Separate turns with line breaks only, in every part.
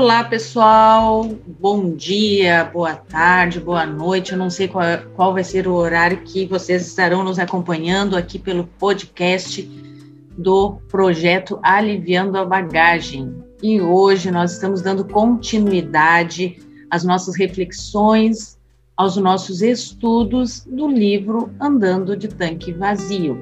Olá, pessoal. Bom dia, boa tarde, boa noite. Eu não sei qual, qual, vai ser o horário que vocês estarão nos acompanhando aqui pelo podcast do projeto Aliviando a Bagagem. E hoje nós estamos dando continuidade às nossas reflexões, aos nossos estudos do livro Andando de Tanque Vazio.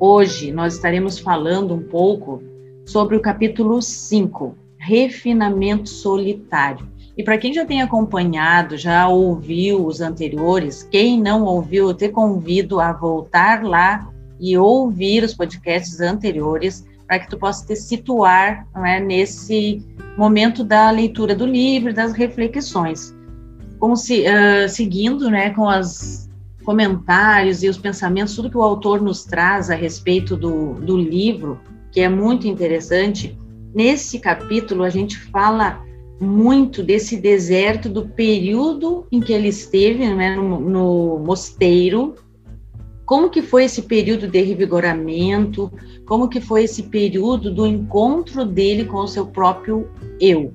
Hoje nós estaremos falando um pouco sobre o capítulo 5 refinamento solitário. E para quem já tem acompanhado, já ouviu os anteriores, quem não ouviu, eu te convido a voltar lá e ouvir os podcasts anteriores para que tu possa te situar é, nesse momento da leitura do livro, das reflexões. Como se, uh, seguindo né, com os comentários e os pensamentos, tudo que o autor nos traz a respeito do, do livro, que é muito interessante, Nesse capítulo, a gente fala muito desse deserto, do período em que ele esteve né, no, no mosteiro, como que foi esse período de revigoramento, como que foi esse período do encontro dele com o seu próprio eu.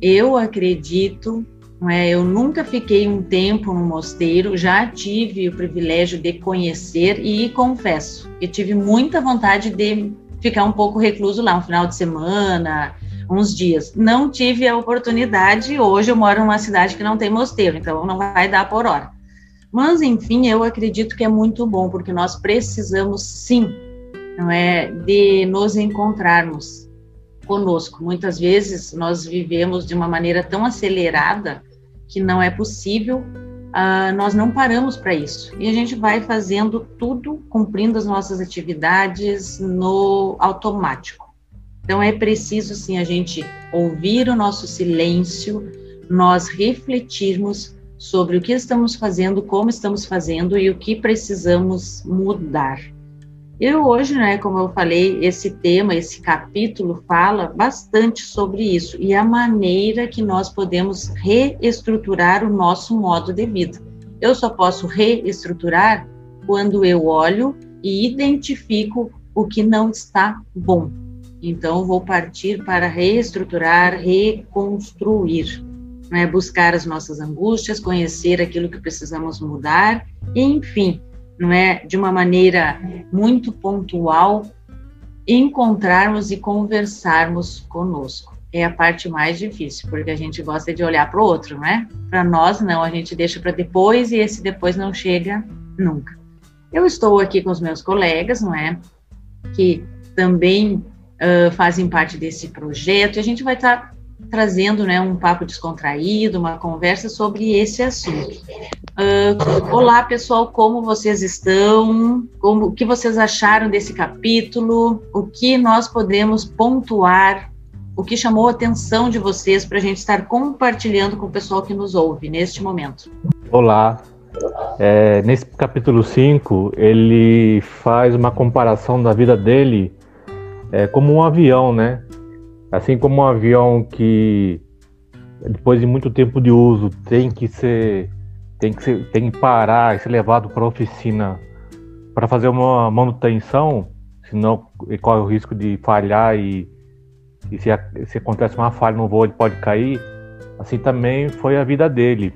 Eu acredito, não é, eu nunca fiquei um tempo no mosteiro, já tive o privilégio de conhecer e confesso que tive muita vontade de ficar um pouco recluso lá, um final de semana, uns dias. Não tive a oportunidade, hoje eu moro numa cidade que não tem mosteiro, então não vai dar por hora. Mas, enfim, eu acredito que é muito bom, porque nós precisamos sim, não é, de nos encontrarmos conosco. Muitas vezes nós vivemos de uma maneira tão acelerada que não é possível uh, nós não paramos para isso. E a gente vai fazendo tudo, cumprindo as nossas atividades no automático. Então é preciso sim a gente ouvir o nosso silêncio, nós refletirmos sobre o que estamos fazendo, como estamos fazendo e o que precisamos mudar. Eu hoje, né, como eu falei, esse tema, esse capítulo fala bastante sobre isso e a maneira que nós podemos reestruturar o nosso modo de vida. Eu só posso reestruturar quando eu olho e identifico o que não está bom. Então, vou partir para reestruturar, reconstruir, né? buscar as nossas angústias, conhecer aquilo que precisamos mudar, e, enfim, não é, de uma maneira muito pontual, encontrarmos e conversarmos conosco. É a parte mais difícil, porque a gente gosta de olhar para o outro, né? Para nós, não, a gente deixa para depois e esse depois não chega nunca. Eu estou aqui com os meus colegas, não é? Que também uh, fazem parte desse projeto, e a gente vai estar tá trazendo né, um papo descontraído, uma conversa sobre esse assunto. Uh, olá, pessoal, como vocês estão? Como, o que vocês acharam desse capítulo? O que nós podemos pontuar? O que chamou a atenção de vocês para a gente estar compartilhando com o pessoal que nos ouve neste momento?
Olá. É, nesse capítulo 5, ele faz uma comparação da vida dele é, como um avião, né? Assim como um avião que, depois de muito tempo de uso, tem que ser tem que, ser, tem que parar e ser levado para a oficina para fazer uma manutenção, senão corre o risco de falhar e, e se, se acontece uma falha no voo ele pode cair. Assim também foi a vida dele.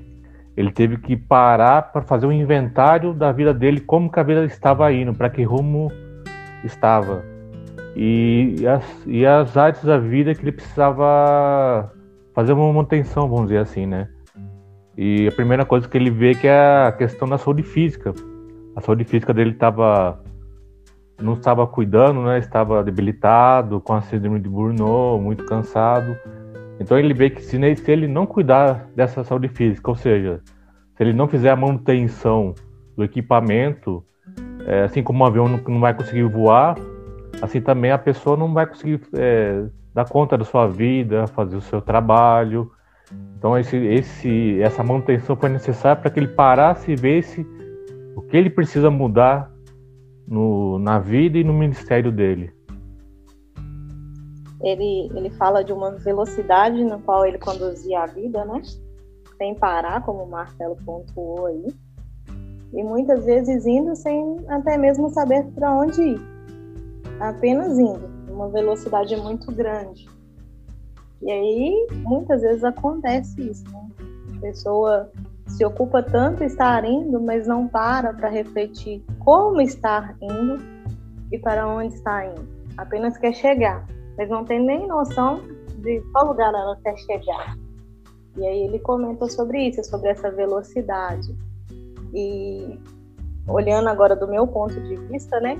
Ele teve que parar para fazer um inventário da vida dele, como que a vida estava indo, para que rumo estava. E, as, e as áreas da vida que ele precisava fazer uma manutenção, vamos dizer assim, né? E a primeira coisa que ele vê que é a questão da saúde física. A saúde física dele estava não estava cuidando, né? Estava debilitado, com a síndrome de Burnout, muito cansado. Então ele vê que se ele não cuidar dessa saúde física, ou seja, se ele não fizer a manutenção do equipamento, é, assim como um avião não, não, vai conseguir voar, assim também a pessoa não vai conseguir é, dar conta da sua vida, fazer o seu trabalho, então esse, esse, essa manutenção foi necessária para que ele parasse e visse o que ele precisa mudar no, na vida e no ministério dele.
Ele, ele fala de uma velocidade na qual ele conduzia a vida, né? Sem parar, como o Marcelo pontuou aí. E muitas vezes indo sem até mesmo saber para onde ir. Apenas indo, uma velocidade muito grande. E aí, muitas vezes acontece isso, né? A pessoa se ocupa tanto estar indo, mas não para para refletir como estar indo e para onde está indo. Apenas quer chegar, mas não tem nem noção de qual lugar ela quer chegar. E aí ele comenta sobre isso, sobre essa velocidade. E olhando agora do meu ponto de vista, né?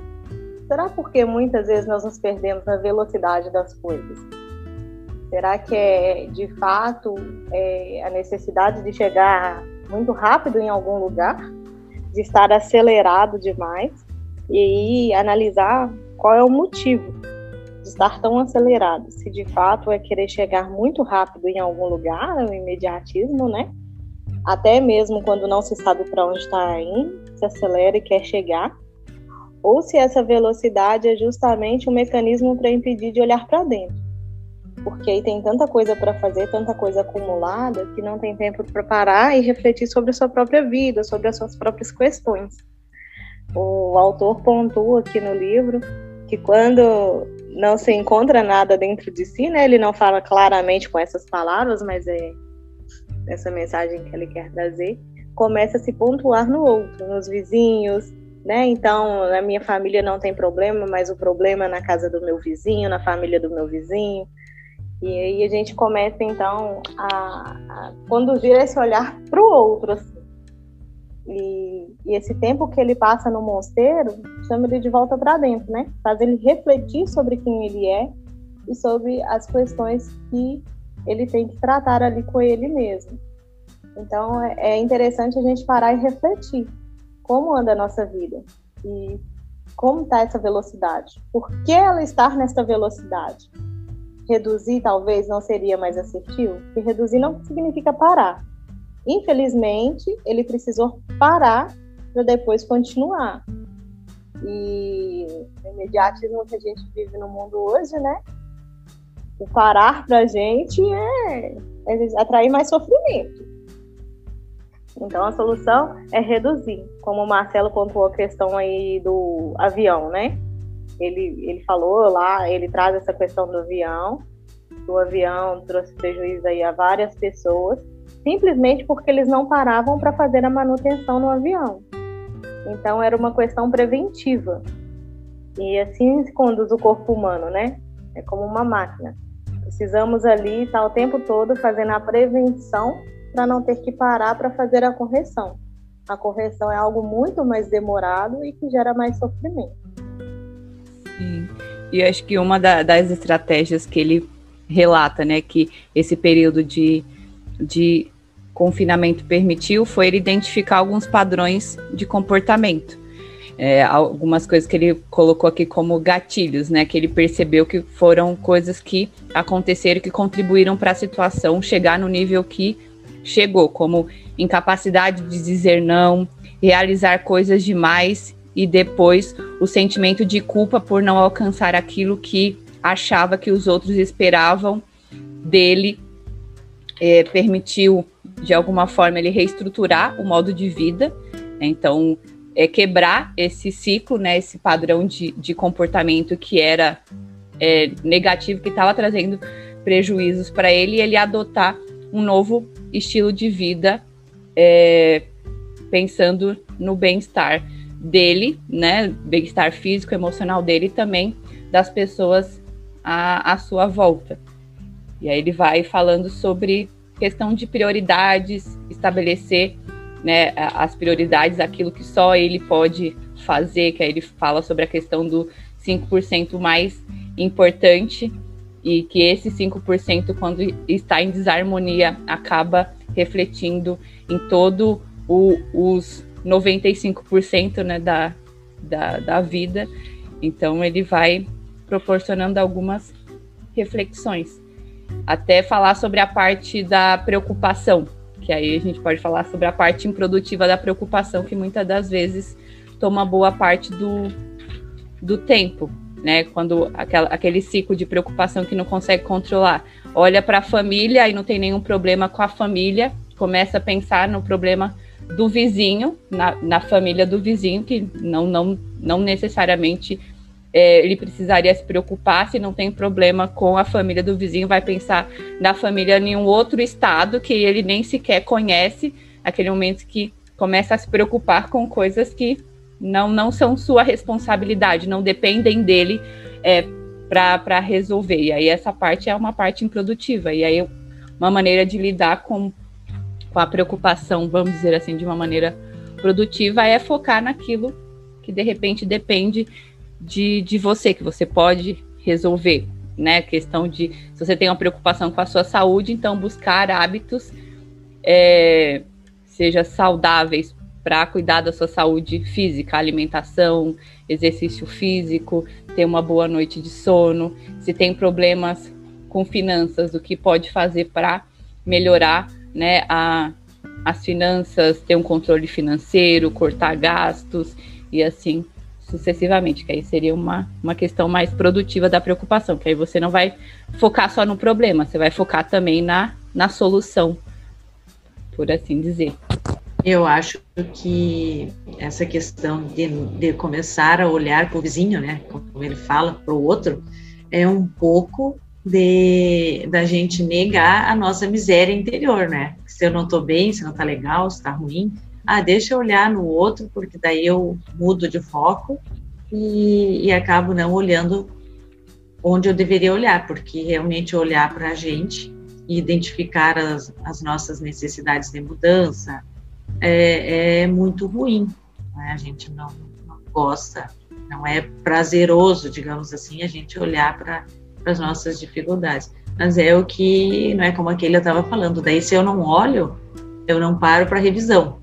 Será porque muitas vezes nós nos perdemos na velocidade das coisas? Será que é de fato é, a necessidade de chegar muito rápido em algum lugar, de estar acelerado demais e aí analisar qual é o motivo de estar tão acelerado? Se de fato é querer chegar muito rápido em algum lugar, o imediatismo, né? Até mesmo quando não se sabe para onde está indo, se acelera e quer chegar ou se essa velocidade é justamente um mecanismo para impedir de olhar para dentro. Porque aí tem tanta coisa para fazer, tanta coisa acumulada, que não tem tempo para parar e refletir sobre a sua própria vida, sobre as suas próprias questões. O autor pontua aqui no livro que quando não se encontra nada dentro de si, né, ele não fala claramente com essas palavras, mas é essa mensagem que ele quer trazer, começa a se pontuar no outro, nos vizinhos, né? Então, na minha família não tem problema, mas o problema é na casa do meu vizinho, na família do meu vizinho. E aí a gente começa, então, a, a conduzir esse olhar para o outro. Assim. E, e, esse tempo que ele passa no mosteiro, chama ele de volta para dentro, né? Faz ele refletir sobre quem ele é e sobre as questões que ele tem que tratar ali com ele mesmo. Então, é, é interessante a gente parar e refletir como anda a nossa vida e como está essa velocidade. Por que ela está nessa velocidade? Reduzir talvez não seria mais assertivo, porque reduzir não significa parar. Infelizmente, ele precisou parar para depois continuar. E o imediatismo que a gente vive no mundo hoje, né? O parar para a gente é, é atrair mais sofrimento. Então a solução é reduzir, como o Marcelo pontuou a questão aí do avião, né? Ele, ele falou lá, ele traz essa questão do avião, o avião trouxe prejuízo aí a várias pessoas, simplesmente porque eles não paravam para fazer a manutenção no avião. Então era uma questão preventiva. E assim se conduz o corpo humano, né? É como uma máquina. Precisamos ali estar o tempo todo fazendo a prevenção para não ter que parar para fazer a correção. A correção é algo muito mais demorado e que gera mais sofrimento.
Sim. E acho que uma da, das estratégias que ele relata, né, que esse período de, de confinamento permitiu foi ele identificar alguns padrões de comportamento. É, algumas coisas que ele colocou aqui como gatilhos, né? Que ele percebeu que foram coisas que aconteceram que contribuíram para a situação chegar no nível que chegou, como incapacidade de dizer não, realizar coisas demais e depois o sentimento de culpa por não alcançar aquilo que achava que os outros esperavam dele, é, permitiu de alguma forma ele reestruturar o modo de vida, né? então é quebrar esse ciclo, né, esse padrão de, de comportamento que era é, negativo, que estava trazendo prejuízos para ele, e ele adotar um novo estilo de vida, é, pensando no bem-estar dele, né? Bem-estar físico, emocional dele e também das pessoas à, à sua volta. E aí ele vai falando sobre questão de prioridades, estabelecer né, as prioridades, aquilo que só ele pode fazer, que aí ele fala sobre a questão do 5% mais importante e que esse 5%, quando está em desarmonia, acaba refletindo em todo o, os 95% né, da, da, da vida. Então, ele vai proporcionando algumas reflexões. Até falar sobre a parte da preocupação, que aí a gente pode falar sobre a parte improdutiva da preocupação, que muitas das vezes toma boa parte do, do tempo né? Quando aquela, aquele ciclo de preocupação que não consegue controlar, olha para a família e não tem nenhum problema com a família, começa a pensar no problema do vizinho, na, na família do vizinho, que não, não, não necessariamente é, ele precisaria se preocupar. Se não tem problema com a família do vizinho, vai pensar na família em um outro estado que ele nem sequer conhece, aquele momento que começa a se preocupar com coisas que não, não são sua responsabilidade, não dependem dele é, para resolver. E aí essa parte é uma parte improdutiva. E aí uma maneira de lidar com, com a preocupação, vamos dizer assim, de uma maneira produtiva é focar naquilo que de repente depende de, de você, que você pode resolver. Né, questão de se você tem uma preocupação com a sua saúde, então buscar hábitos é, seja saudáveis para cuidar da sua saúde física, alimentação, exercício físico, ter uma boa noite de sono, se tem problemas com finanças, o que pode fazer para melhorar né, a, as finanças, ter um controle financeiro, cortar gastos e assim sucessivamente, que aí seria uma, uma questão mais produtiva da preocupação, que aí você não vai focar só no problema, você vai focar também na, na solução, por assim dizer.
Eu acho que essa questão de, de começar a olhar para o vizinho, né, como ele fala, para o outro, é um pouco de da gente negar a nossa miséria interior, né? Se eu não estou bem, se não está legal, se está ruim, ah, deixa eu olhar no outro, porque daí eu mudo de foco e, e acabo não olhando onde eu deveria olhar, porque realmente olhar para a gente e identificar as, as nossas necessidades de mudança, é, é muito ruim. Né? A gente não, não, gosta, não é prazeroso, digamos assim, a gente olhar para as nossas dificuldades. Mas é o que, não é como aquele eu estava falando, daí se eu não olho, eu não paro para revisão.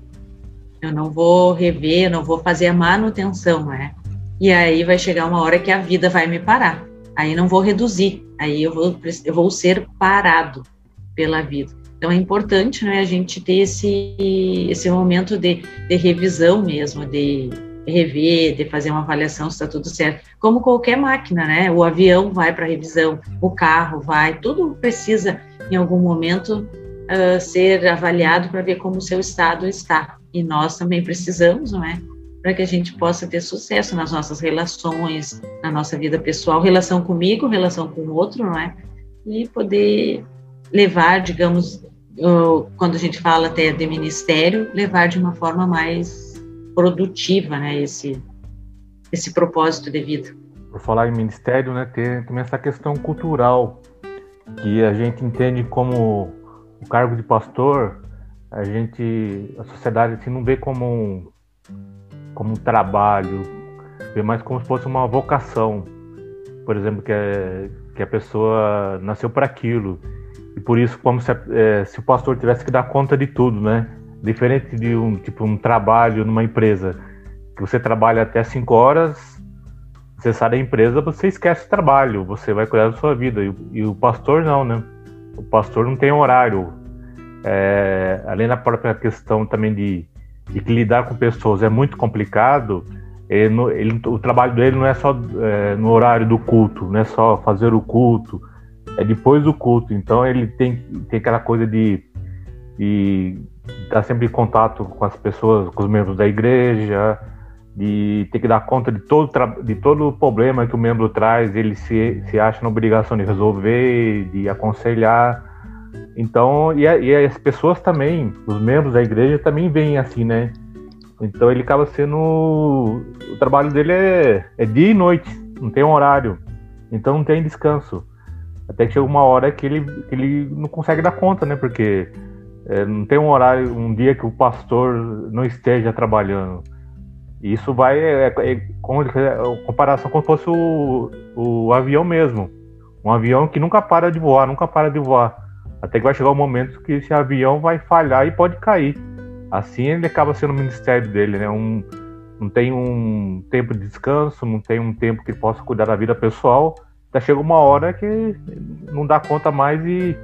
Eu não vou rever, eu não vou fazer a manutenção, não é? E aí vai chegar uma hora que a vida vai me parar. Aí não vou reduzir, aí eu vou, eu vou ser parado pela vida. Então é importante né, a gente ter esse, esse momento de, de revisão mesmo, de rever, de fazer uma avaliação se está tudo certo. Como qualquer máquina, né? O avião vai para revisão, o carro vai, tudo precisa em algum momento uh, ser avaliado para ver como o seu estado está. E nós também precisamos, não é? Para que a gente possa ter sucesso nas nossas relações, na nossa vida pessoal, relação comigo, relação com o outro, não é? E poder levar, digamos, quando a gente fala até de ministério, levar de uma forma mais produtiva, né, esse, esse propósito de vida.
Por falar em ministério, né, tem também essa questão cultural, que a gente entende como o cargo de pastor, a gente, a sociedade assim, não vê como um, como um trabalho, vê mais como se fosse uma vocação. Por exemplo, que, é, que a pessoa nasceu para aquilo e por isso como se, é, se o pastor tivesse que dar conta de tudo, né? Diferente de um tipo um trabalho numa empresa que você trabalha até 5 horas, você sai da empresa, você esquece o trabalho, você vai cuidar da sua vida. E, e o pastor não, né? O pastor não tem horário. É, além da própria questão também de, de que lidar com pessoas é muito complicado, ele, ele, o trabalho dele não é só é, no horário do culto, não é só fazer o culto, é depois do culto. Então ele tem, tem aquela coisa de, estar sempre em contato com as pessoas, com os membros da igreja, de ter que dar conta de todo, de todo o problema que o membro traz, ele se, se acha na obrigação de resolver, de aconselhar. Então, e, e as pessoas também, os membros da igreja também veem assim, né? Então ele acaba sendo. O trabalho dele é, é dia e noite, não tem um horário. Então não tem descanso. Até que chega uma hora que ele, que ele não consegue dar conta, né? Porque é, não tem um horário, um dia que o pastor não esteja trabalhando. E isso vai, é, é, é, comparação como se fosse o, o avião mesmo. Um avião que nunca para de voar, nunca para de voar. Até que vai chegar um momento que esse avião vai falhar e pode cair. Assim ele acaba sendo o ministério dele, né? Um, não tem um tempo de descanso, não tem um tempo que possa cuidar da vida pessoal Tá, chega uma hora que não dá conta mais e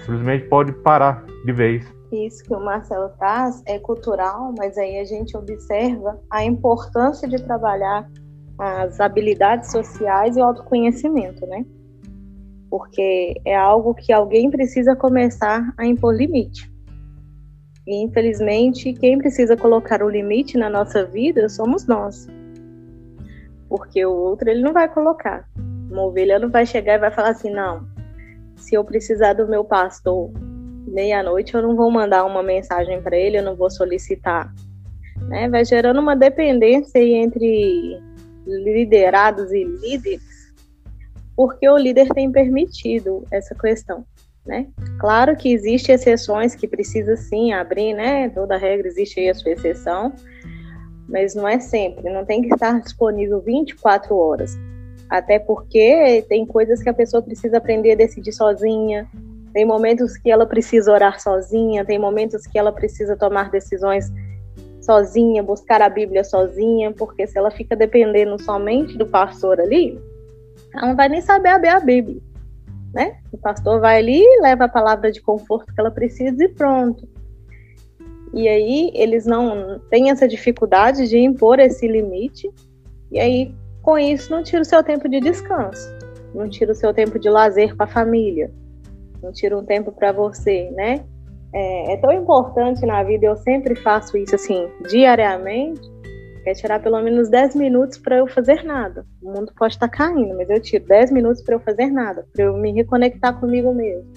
simplesmente pode parar de vez.
Isso que o Marcelo traz é cultural, mas aí a gente observa a importância de trabalhar as habilidades sociais e o autoconhecimento, né? Porque é algo que alguém precisa começar a impor limite. E infelizmente, quem precisa colocar o limite na nossa vida somos nós. Porque o outro ele não vai colocar. Uma ovelha não vai chegar e vai falar assim, não, se eu precisar do meu pastor meia-noite, eu não vou mandar uma mensagem para ele, eu não vou solicitar. Né? Vai gerando uma dependência entre liderados e líderes, porque o líder tem permitido essa questão. Né? Claro que existem exceções que precisa sim abrir, né? Toda regra existe aí a sua exceção, mas não é sempre, não tem que estar disponível 24 horas. Até porque tem coisas que a pessoa precisa aprender a decidir sozinha, tem momentos que ela precisa orar sozinha, tem momentos que ela precisa tomar decisões sozinha, buscar a Bíblia sozinha, porque se ela fica dependendo somente do pastor ali, ela não vai nem saber abrir a Bíblia né? O pastor vai ali, leva a palavra de conforto que ela precisa e pronto. E aí eles não têm essa dificuldade de impor esse limite, e aí com isso não tira o seu tempo de descanso, não tira o seu tempo de lazer com a família, não tira um tempo para você, né? É, é tão importante na vida, eu sempre faço isso assim, diariamente, quer tirar pelo menos 10 minutos para eu fazer nada. O mundo pode estar tá caindo, mas eu tiro 10 minutos para eu fazer nada, para eu me reconectar comigo mesmo.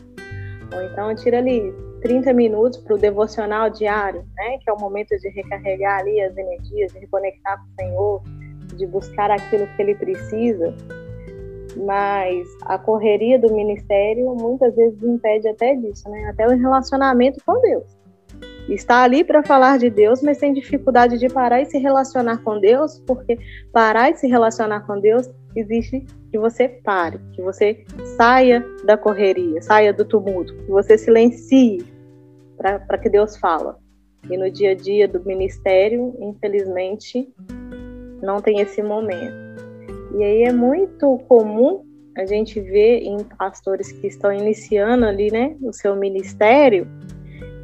Ou então eu tiro ali 30 minutos para o devocional diário, né, que é o momento de recarregar ali as energias, de reconectar com o Senhor, de buscar aquilo que ele precisa. Mas a correria do ministério muitas vezes impede até disso, né? Até o relacionamento com Deus está ali para falar de Deus, mas tem dificuldade de parar e se relacionar com Deus, porque parar e se relacionar com Deus existe que você pare, que você saia da correria, saia do tumulto, que você silencie para que Deus fala. E no dia a dia do ministério, infelizmente, não tem esse momento. E aí é muito comum a gente ver em pastores que estão iniciando ali, né, o seu ministério,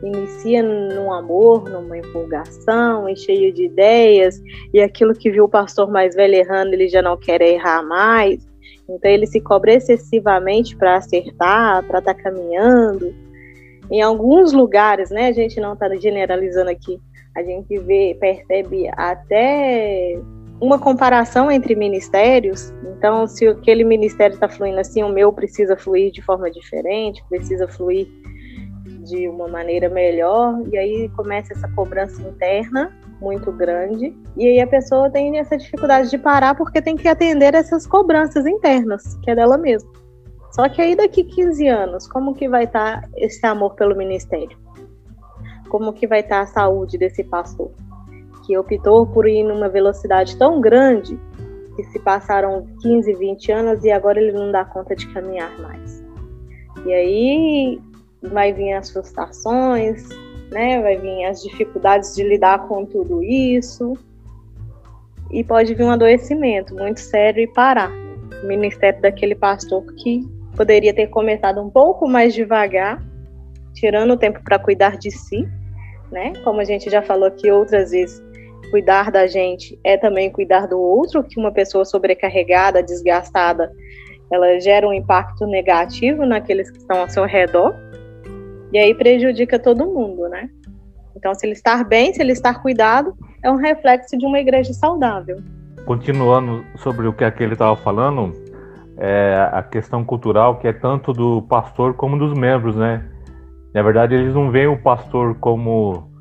inicia num amor, numa empolgação, e cheio de ideias, e aquilo que viu o pastor mais velho errando, ele já não quer errar mais. Então ele se cobra excessivamente para acertar, para estar tá caminhando. Em alguns lugares, né, a gente não está generalizando aqui, a gente vê, percebe até uma comparação entre ministérios. Então, se aquele ministério está fluindo assim, o meu precisa fluir de forma diferente, precisa fluir de uma maneira melhor, e aí começa essa cobrança interna muito grande, e aí a pessoa tem essa dificuldade de parar porque tem que atender essas cobranças internas, que é dela mesma. Só que aí daqui 15 anos, como que vai estar tá esse amor pelo ministério? Como que vai estar tá a saúde desse pastor? Que optou por ir numa velocidade tão grande que se passaram 15, 20 anos e agora ele não dá conta de caminhar mais. E aí vai vir as frustrações, né? Vai vir as dificuldades de lidar com tudo isso. E pode vir um adoecimento muito sério e parar. O ministério daquele pastor que poderia ter começado um pouco mais devagar, tirando o tempo para cuidar de si, né? Como a gente já falou aqui outras vezes, cuidar da gente é também cuidar do outro, que uma pessoa sobrecarregada, desgastada, ela gera um impacto negativo naqueles que estão ao seu redor. E aí prejudica todo mundo, né? Então, se ele estar bem, se ele estar cuidado, é um reflexo de uma igreja saudável.
Continuando sobre o que aquele estava falando, é a questão cultural que é tanto do pastor como dos membros, né? Na verdade, eles não veem o pastor como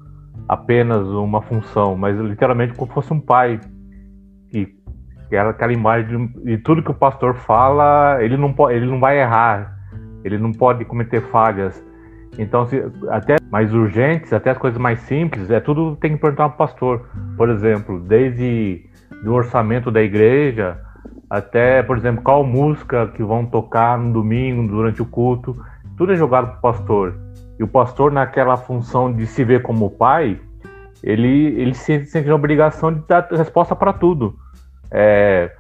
apenas uma função, mas literalmente como fosse um pai. Que, era aquela imagem de, de tudo que o pastor fala, ele não, pode, ele não vai errar, ele não pode cometer falhas. Então, se, até mais urgentes, até as coisas mais simples, é tudo tem que perguntar para o pastor. Por exemplo, desde do orçamento da igreja até, por exemplo, qual música que vão tocar no domingo, durante o culto, tudo é jogado para o pastor. E o pastor, naquela função de se ver como pai, ele, ele se sente a obrigação de dar resposta para tudo. É,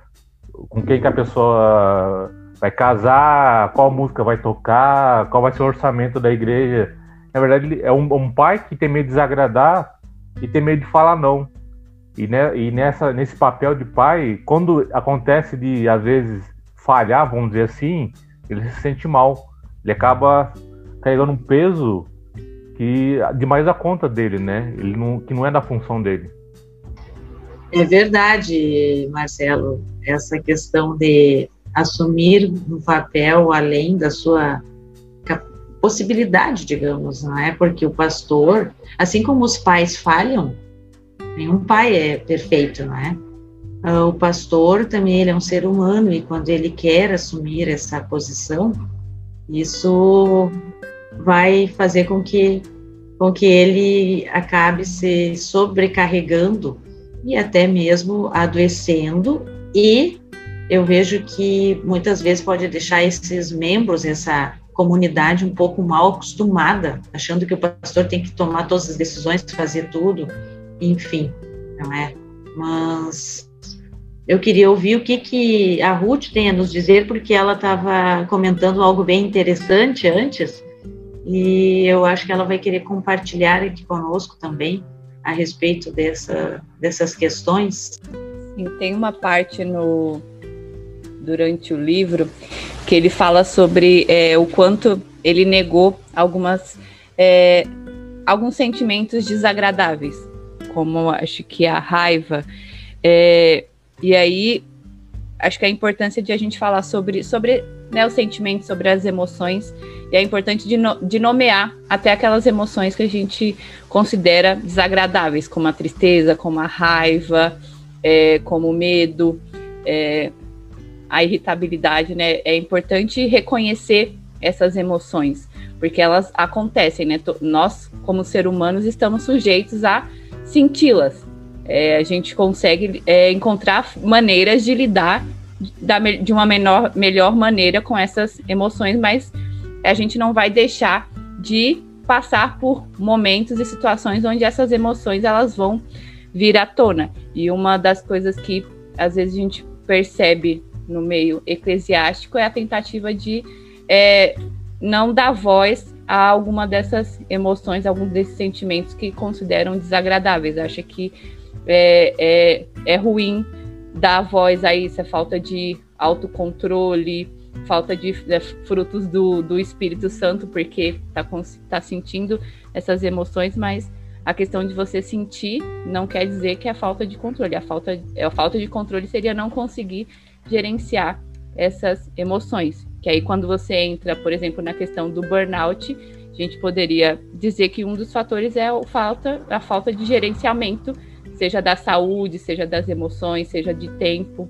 com quem que a pessoa vai casar, qual música vai tocar, qual vai ser o orçamento da igreja. Na verdade, é um, um pai que tem medo de desagradar e tem medo de falar não. E, né, e nessa, nesse papel de pai, quando acontece de, às vezes, falhar, vamos dizer assim, ele se sente mal. Ele acaba carregando um peso que demais a conta dele, né? Ele não, que não é da função dele.
É verdade, Marcelo, essa questão de assumir um papel além da sua possibilidade, digamos, não é? Porque o pastor, assim como os pais falham, nenhum pai é perfeito, não é? Ah, o pastor também ele é um ser humano e quando ele quer assumir essa posição, isso vai fazer com que com que ele acabe se sobrecarregando e até mesmo adoecendo e eu vejo que muitas vezes pode deixar esses membros, essa comunidade um pouco mal acostumada, achando que o pastor tem que tomar todas as decisões, fazer tudo, enfim, não é? Mas eu queria ouvir o que, que a Ruth tem a nos dizer, porque ela estava comentando algo bem interessante antes, e eu acho que ela vai querer compartilhar aqui conosco também a respeito dessa, dessas questões.
Tem uma parte no durante o livro que ele fala sobre é, o quanto ele negou algumas é, alguns sentimentos desagradáveis, como acho que a raiva. É, e aí acho que a importância de a gente falar sobre, sobre né, os sentimentos, sobre as emoções, e é importante de, no, de nomear até aquelas emoções que a gente considera desagradáveis, como a tristeza, como a raiva, é, como o medo, é, a irritabilidade, né? É importante reconhecer essas emoções, porque elas acontecem, né? Nós, como seres humanos, estamos sujeitos a senti-las. É, a gente consegue é, encontrar maneiras de lidar da, de uma menor, melhor maneira com essas emoções, mas a gente não vai deixar de passar por momentos e situações onde essas emoções elas vão vir à tona. E uma das coisas que às vezes a gente percebe no meio eclesiástico é a tentativa de é, não dar voz a alguma dessas emoções, alguns desses sentimentos que consideram desagradáveis. Acha que é, é, é ruim dar voz a isso, é falta de autocontrole, falta de, de frutos do, do Espírito Santo, porque está tá sentindo essas emoções, mas a questão de você sentir não quer dizer que é falta de controle. A falta, a falta de controle seria não conseguir gerenciar essas emoções. Que aí, quando você entra, por exemplo, na questão do burnout, a gente poderia dizer que um dos fatores é a falta, a falta de gerenciamento, seja da saúde, seja das emoções, seja de tempo,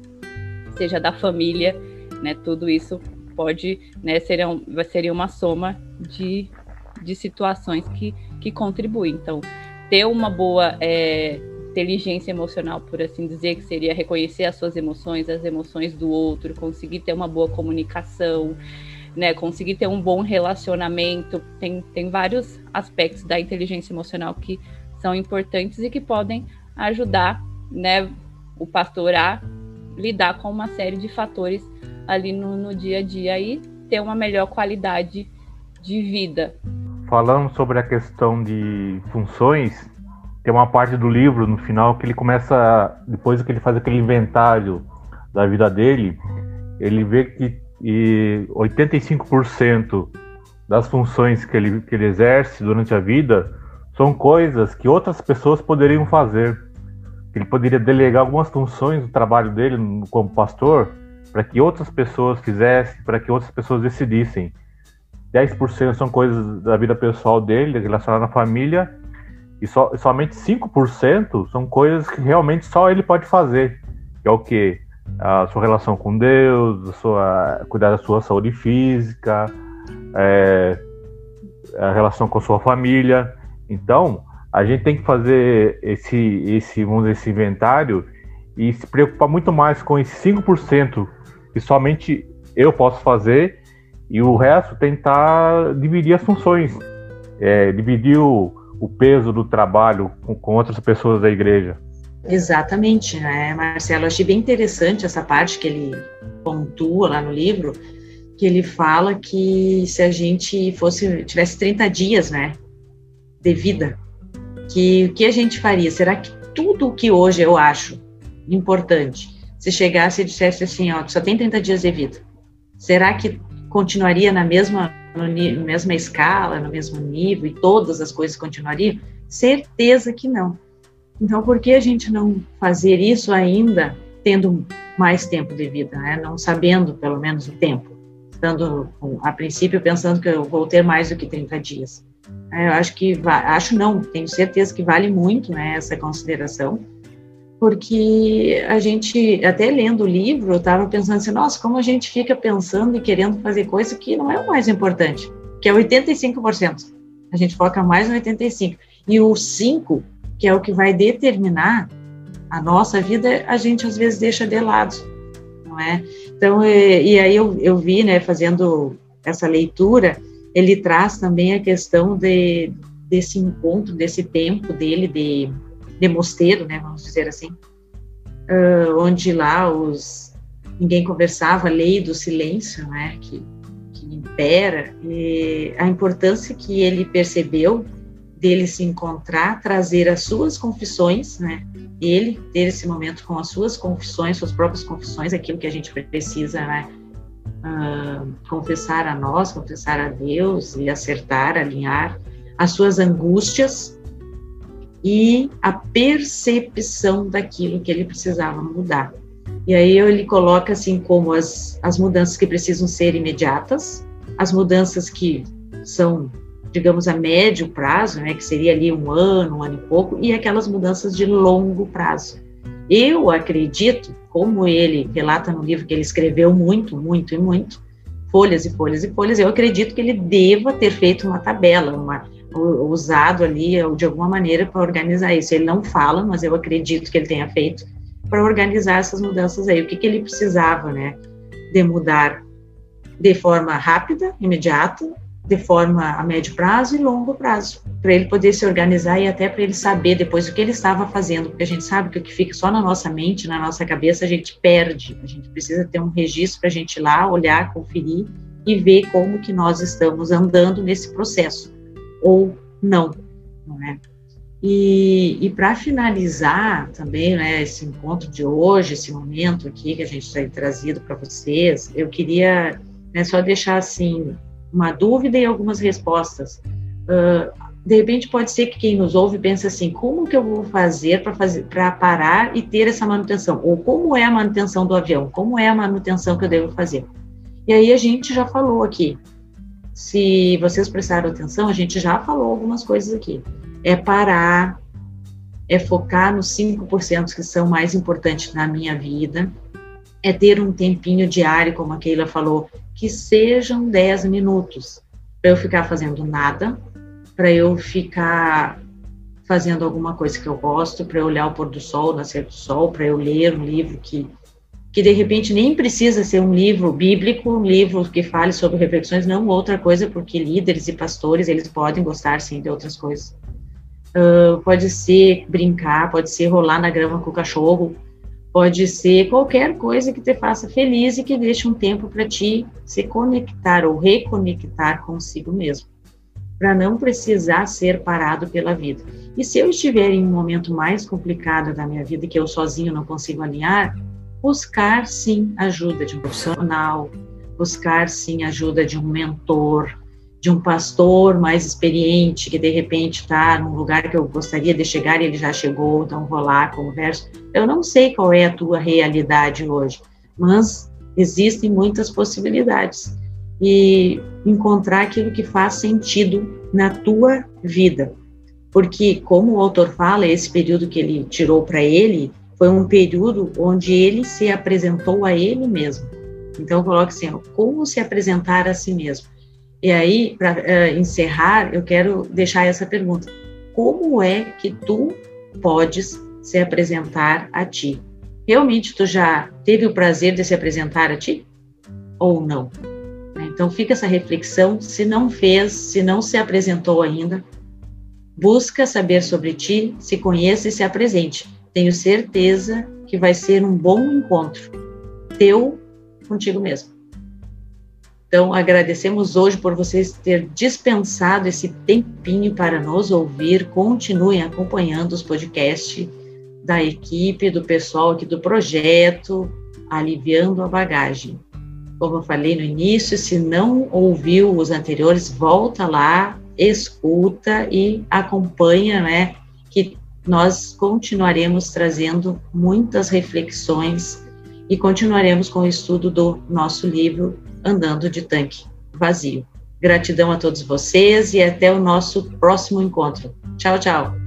seja da família, né? Tudo isso pode, né, seria, seria uma soma de, de situações que, que contribuem. Então, ter uma boa é, inteligência emocional, por assim dizer, que seria reconhecer as suas emoções, as emoções do outro, conseguir ter uma boa comunicação, né, conseguir ter um bom relacionamento. Tem, tem vários aspectos da inteligência emocional que são importantes e que podem ajudar né, o pastor a lidar com uma série de fatores ali no, no dia a dia e ter uma melhor qualidade de vida.
Falando sobre a questão de funções, tem uma parte do livro no final que ele começa, depois que ele faz aquele inventário da vida dele, ele vê que e 85% das funções que ele, que ele exerce durante a vida são coisas que outras pessoas poderiam fazer. Ele poderia delegar algumas funções do trabalho dele como pastor para que outras pessoas fizessem, para que outras pessoas decidissem. 10% são coisas da vida pessoal dele, relacionadas à família, e so, somente 5% são coisas que realmente só ele pode fazer. Que é o que? A sua relação com Deus, a sua, cuidar da sua saúde física, é, a relação com a sua família. Então, a gente tem que fazer esse, esse, vamos dizer, esse inventário e se preocupar muito mais com esse 5% que somente eu posso fazer e o resto tentar dividir as funções, é, dividir o, o peso do trabalho com, com outras pessoas da igreja.
Exatamente, né, Marcelo? achei bem interessante essa parte que ele pontua lá no livro, que ele fala que se a gente fosse tivesse 30 dias, né, de vida, que o que a gente faria? Será que tudo o que hoje eu acho importante, se chegasse e dissesse assim, ó, só tem 30 dias de vida, será que continuaria na mesma na mesma escala, no mesmo nível e todas as coisas continuariam? Certeza que não. Então, por que a gente não fazer isso ainda tendo mais tempo de vida, né? não sabendo pelo menos o tempo, estando a princípio pensando que eu vou ter mais do que 30 dias? É, eu acho que, acho não, tenho certeza que vale muito né, essa consideração, porque a gente, até lendo o livro, eu estava pensando assim, nossa, como a gente fica pensando e querendo fazer coisa que não é o mais importante, que é 85%. A gente foca mais no 85%. E o 5%, que é o que vai determinar a nossa vida, a gente às vezes deixa de lado, não é? Então, e, e aí eu, eu vi, né, fazendo essa leitura, ele traz também a questão de, desse encontro, desse tempo dele de, de mosteiro, né, vamos dizer assim, uh, onde lá os ninguém conversava, a lei do silêncio, né, que, que impera, a importância que ele percebeu dele se encontrar, trazer as suas confissões, né, ele ter esse momento com as suas confissões, suas próprias confissões, aquilo que a gente precisa, né, uh, confessar a nós, confessar a Deus e acertar, alinhar as suas angústias e a percepção daquilo que ele precisava mudar. E aí ele coloca assim como as, as mudanças que precisam ser imediatas, as mudanças que são, digamos, a médio prazo, né, que seria ali um ano, um ano e pouco, e aquelas mudanças de longo prazo. Eu acredito como ele relata no livro que ele escreveu muito, muito e muito, folhas e folhas e folhas, eu acredito que ele deva ter feito uma tabela, uma, usado ali de alguma maneira para organizar isso. Ele não fala, mas eu acredito que ele tenha feito para organizar essas mudanças aí. O que, que ele precisava, né, de mudar de forma rápida, imediata, de forma a médio prazo e longo prazo, para ele poder se organizar e até para ele saber depois o que ele estava fazendo, porque a gente sabe que o que fica só na nossa mente, na nossa cabeça, a gente perde. A gente precisa ter um registro para a gente ir lá, olhar, conferir e ver como que nós estamos andando nesse processo, ou não, não é? E, e para finalizar também, né, esse encontro de hoje, esse momento aqui que a gente tem trazido para vocês, eu queria né, só deixar assim uma dúvida e algumas respostas. Uh, de repente pode ser que quem nos ouve pense assim, como que eu vou fazer para fazer para parar e ter essa manutenção? Ou como é a manutenção do avião? Como é a manutenção que eu devo fazer? E aí a gente já falou aqui. Se vocês prestaram atenção, a gente já falou algumas coisas aqui. É parar, é focar nos 5% que são mais importantes na minha vida, é ter um tempinho diário, como a Keila falou, que sejam 10 minutos, para eu ficar fazendo nada, para eu ficar fazendo alguma coisa que eu gosto, para eu olhar o pôr do sol, nascer do sol, para eu ler um livro que que de repente nem precisa ser um livro bíblico, um livro que fale sobre reflexões, não outra coisa, porque líderes e pastores, eles podem gostar sim de outras coisas. Uh, pode ser brincar, pode ser rolar na grama com o cachorro, Pode ser qualquer coisa que te faça feliz e que deixe um tempo para ti se conectar ou reconectar consigo mesmo, para não precisar ser parado pela vida. E se eu estiver em um momento mais complicado da minha vida que eu sozinho não consigo alinhar, buscar sim ajuda de um profissional, buscar sim ajuda de um mentor, de um pastor mais experiente que de repente está num lugar que eu gostaria de chegar e ele já chegou, então vou lá, converso. Eu não sei qual é a tua realidade hoje, mas existem muitas possibilidades e encontrar aquilo que faz sentido na tua vida. Porque, como o autor fala, esse período que ele tirou para ele foi um período onde ele se apresentou a ele mesmo. Então, coloque assim: como se apresentar a si mesmo e aí, para uh, eh, encerrar, eu quero deixar essa pergunta: como é que tu podes se apresentar a ti? Realmente tu já teve o prazer de se apresentar a ti? Ou não? Então fica essa reflexão. Se não fez, se não se apresentou ainda, busca saber sobre ti, se conheça e se apresente. Tenho certeza que vai ser um bom encontro teu contigo mesmo. Então, agradecemos hoje por vocês ter dispensado esse tempinho para nos ouvir. Continuem acompanhando os podcasts da equipe, do pessoal aqui do projeto, Aliviando a Bagagem. Como eu falei no início, se não ouviu os anteriores, volta lá, escuta e acompanha, né? Que nós continuaremos trazendo muitas reflexões e continuaremos com o estudo do nosso livro Andando de Tanque Vazio. Gratidão a todos vocês e até o nosso próximo encontro. Tchau, tchau.